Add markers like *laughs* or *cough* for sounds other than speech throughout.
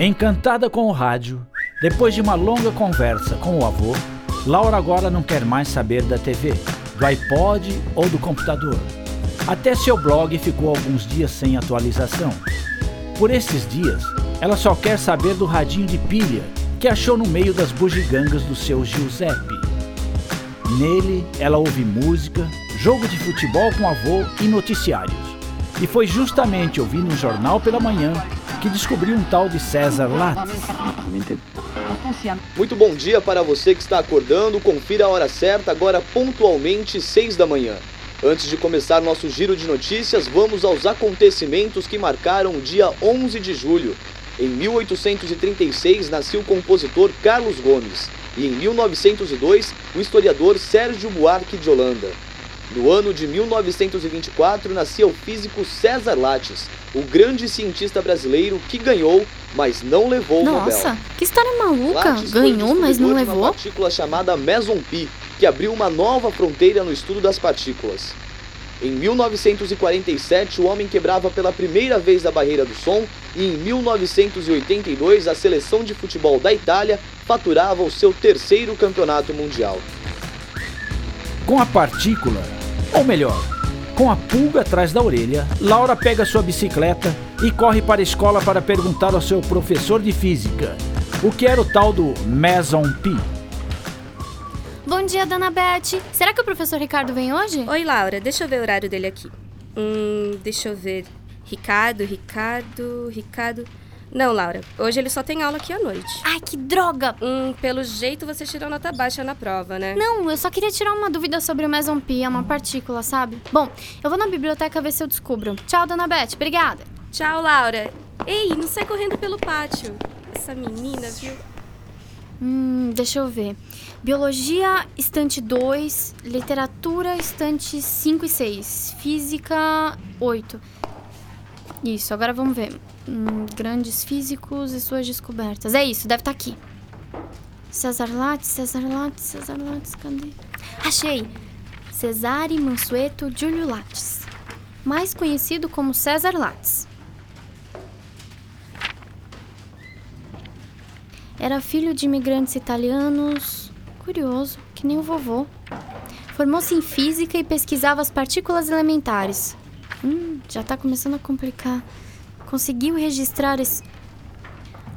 Encantada com o rádio, depois de uma longa conversa com o avô, Laura agora não quer mais saber da TV, do iPod ou do computador. Até seu blog ficou alguns dias sem atualização. Por esses dias, ela só quer saber do radinho de pilha que achou no meio das bugigangas do seu Giuseppe. Nele, ela ouve música, jogo de futebol com avô e noticiários. E foi justamente ouvindo um jornal pela manhã que descobriu um tal de César Lattes. Muito bom dia para você que está acordando. Confira a hora certa, agora pontualmente 6 da manhã. Antes de começar nosso giro de notícias, vamos aos acontecimentos que marcaram o dia 11 de julho. Em 1836 nasceu o compositor Carlos Gomes e em 1902 o historiador Sérgio Buarque de Holanda. No ano de 1924 nascia o físico César Lattes, o grande cientista brasileiro que ganhou, mas não levou Nossa, o Nobel. Nossa, que história maluca! Lattes ganhou, mas não levou? uma partícula chamada meson pi, que abriu uma nova fronteira no estudo das partículas. Em 1947, o homem quebrava pela primeira vez a barreira do som e em 1982 a seleção de futebol da Itália faturava o seu terceiro campeonato mundial. Com a partícula, ou melhor, com a pulga atrás da orelha, Laura pega sua bicicleta e corre para a escola para perguntar ao seu professor de física o que era o tal do Meson Pi. Bom dia, dona Beth. Será que o professor Ricardo vem hoje? Oi, Laura. Deixa eu ver o horário dele aqui. Hum, deixa eu ver. Ricardo, Ricardo, Ricardo. Não, Laura. Hoje ele só tem aula aqui à noite. Ai, que droga! Hum, pelo jeito você tirou nota baixa na prova, né? Não, eu só queria tirar uma dúvida sobre o meson pi, é uma partícula, sabe? Bom, eu vou na biblioteca ver se eu descubro. Tchau, dona Beth. Obrigada. Tchau, Laura. Ei, não sai correndo pelo pátio. Essa menina, viu? Hum, deixa eu ver. Biologia, estante 2. Literatura, estante 5 e 6. Física, 8. Isso, agora vamos ver. Hum, grandes físicos e suas descobertas. É isso, deve estar tá aqui. César Lattes, César Lattes, César Lattes, cadê? Achei! Cesare Mansueto Giulio Lattes, mais conhecido como César Lattes. Era filho de imigrantes italianos. Curioso, que nem o vovô. Formou-se em física e pesquisava as partículas elementares. Hum, já tá começando a complicar conseguiu registrar esse...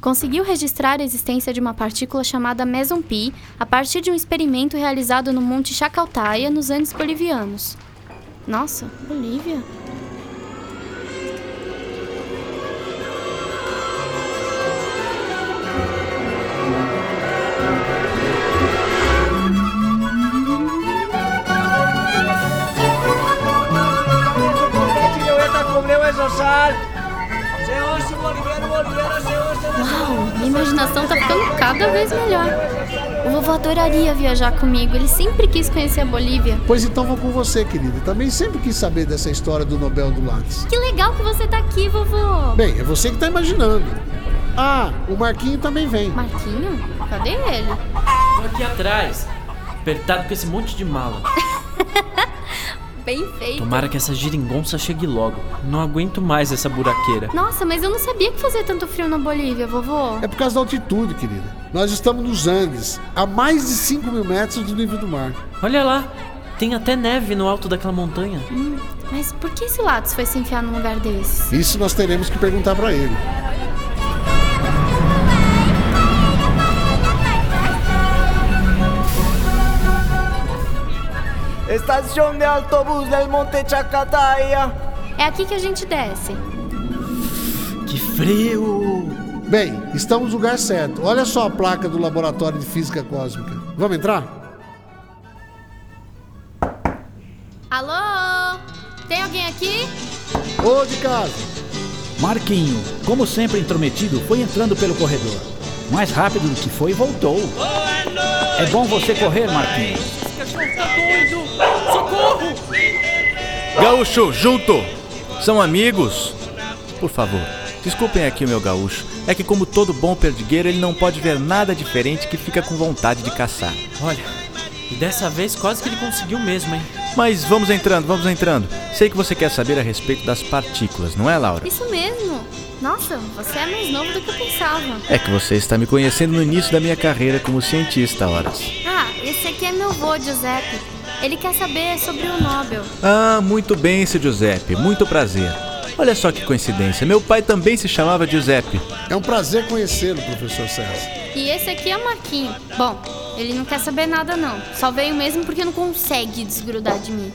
Conseguiu registrar a existência de uma partícula chamada meson pi a partir de um experimento realizado no Monte Chacaltaya, nos Andes bolivianos. Nossa, Bolívia? Imaginação tá ficando cada vez melhor. O vovô adoraria viajar comigo, ele sempre quis conhecer a Bolívia. Pois então vou com você, querida. Também sempre quis saber dessa história do Nobel do Lattes. Que legal que você tá aqui, vovô. Bem, é você que tá imaginando. Ah, o Marquinho também vem. Marquinho? Cadê ele? Tô aqui atrás, apertado com esse monte de mala. *laughs* Bem feito. Tomara que essa geringonça chegue logo. Não aguento mais essa buraqueira. Nossa, mas eu não sabia que fazia tanto frio na Bolívia, vovô. É por causa da altitude, querida. Nós estamos nos Andes, a mais de 5 mil metros do nível do mar. Olha lá, tem até neve no alto daquela montanha. Hum, mas por que esse Lattes foi se enfiar num lugar desse? Isso nós teremos que perguntar para ele. Estação de autobús del Monte Chacataia. É aqui que a gente desce. Que frio! Bem, estamos no lugar certo. Olha só a placa do Laboratório de Física Cósmica. Vamos entrar? Alô? Tem alguém aqui? Ô, de casa. Marquinho, como sempre intrometido, foi entrando pelo corredor. Mais rápido do que foi, voltou. É bom você correr, Marquinho. Gaúcho, junto! São amigos? Por favor, desculpem aqui o meu gaúcho. É que como todo bom perdigueiro, ele não pode ver nada diferente que fica com vontade de caçar. Olha, e dessa vez quase que ele conseguiu mesmo, hein? Mas vamos entrando, vamos entrando. Sei que você quer saber a respeito das partículas, não é, Laura? Isso mesmo. Nossa, você é mais novo do que eu pensava. É que você está me conhecendo no início da minha carreira como cientista, horas. Ah, esse aqui é meu vô, Giuseppe. Ele quer saber sobre o Nobel. Ah, muito bem, seu Giuseppe. Muito prazer. Olha só que coincidência. Meu pai também se chamava Giuseppe. É um prazer conhecê-lo, professor César. E esse aqui é Marquinho. Bom, ele não quer saber nada não. Só veio mesmo porque não consegue desgrudar de mim.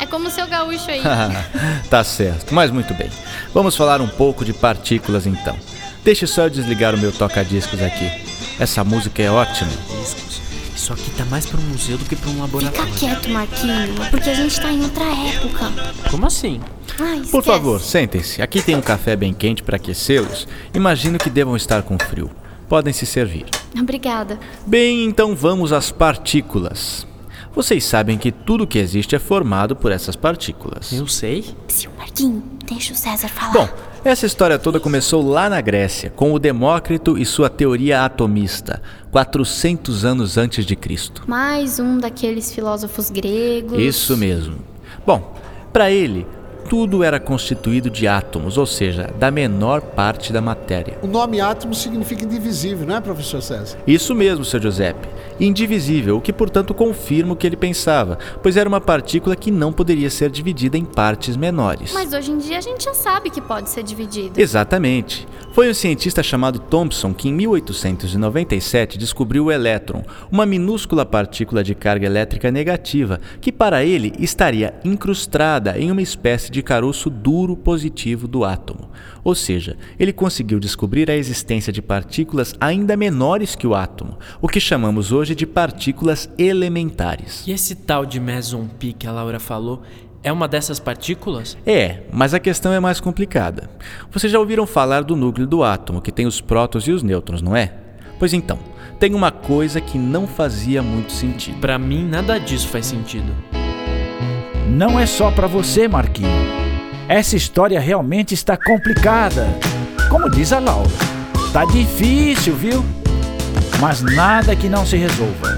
É como o seu gaúcho aí. *laughs* tá certo, mas muito bem. Vamos falar um pouco de partículas então. Deixe só eu desligar o meu toca-discos aqui. Essa música é ótima. Isso aqui tá mais pra um museu do que pra um Fica laboratório. quieto, Marquinho, porque a gente tá em outra época. Como assim? Ai, Por esquece. favor, sentem-se. Aqui tem um café bem quente para aquecê-los. Imagino que devam estar com frio. Podem se servir. Obrigada. Bem, então vamos às partículas. Vocês sabem que tudo que existe é formado por essas partículas. Eu sei. Psiu, Marquinho, deixa o César falar. Bom, essa história toda começou lá na Grécia, com o Demócrito e sua teoria atomista, 400 anos antes de Cristo. Mais um daqueles filósofos gregos. Isso mesmo. Bom, para ele, tudo era constituído de átomos, ou seja, da menor parte da matéria. O nome átomo significa indivisível, não é, professor César? Isso mesmo, seu Giuseppe. Indivisível, o que portanto confirma o que ele pensava, pois era uma partícula que não poderia ser dividida em partes menores. Mas hoje em dia a gente já sabe que pode ser dividido. Exatamente. Foi um cientista chamado Thomson que em 1897 descobriu o elétron, uma minúscula partícula de carga elétrica negativa que para ele estaria incrustada em uma espécie de caroço duro positivo do átomo. Ou seja, ele conseguiu descobrir a existência de partículas ainda menores que o átomo, o que chamamos hoje de partículas elementares. E esse tal de meson pi que a Laura falou é uma dessas partículas? É, mas a questão é mais complicada. Vocês já ouviram falar do núcleo do átomo, que tem os prótons e os nêutrons, não é? Pois então, tem uma coisa que não fazia muito sentido. Pra mim, nada disso faz sentido. Não é só pra você, Marquinho. Essa história realmente está complicada. Como diz a Laura, tá difícil, viu? Mas nada que não se resolva.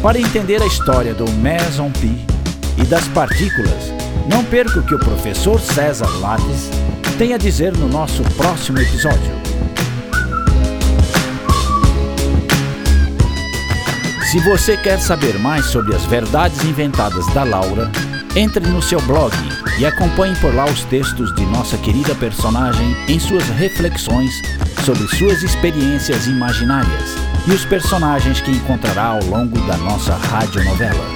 Para entender a história do meson pi e das partículas, não perca o que o professor César Lattes tem a dizer no nosso próximo episódio. Se você quer saber mais sobre as verdades inventadas da Laura, entre no seu blog e acompanhe por lá os textos de nossa querida personagem em suas reflexões sobre suas experiências imaginárias e os personagens que encontrará ao longo da nossa radionovela.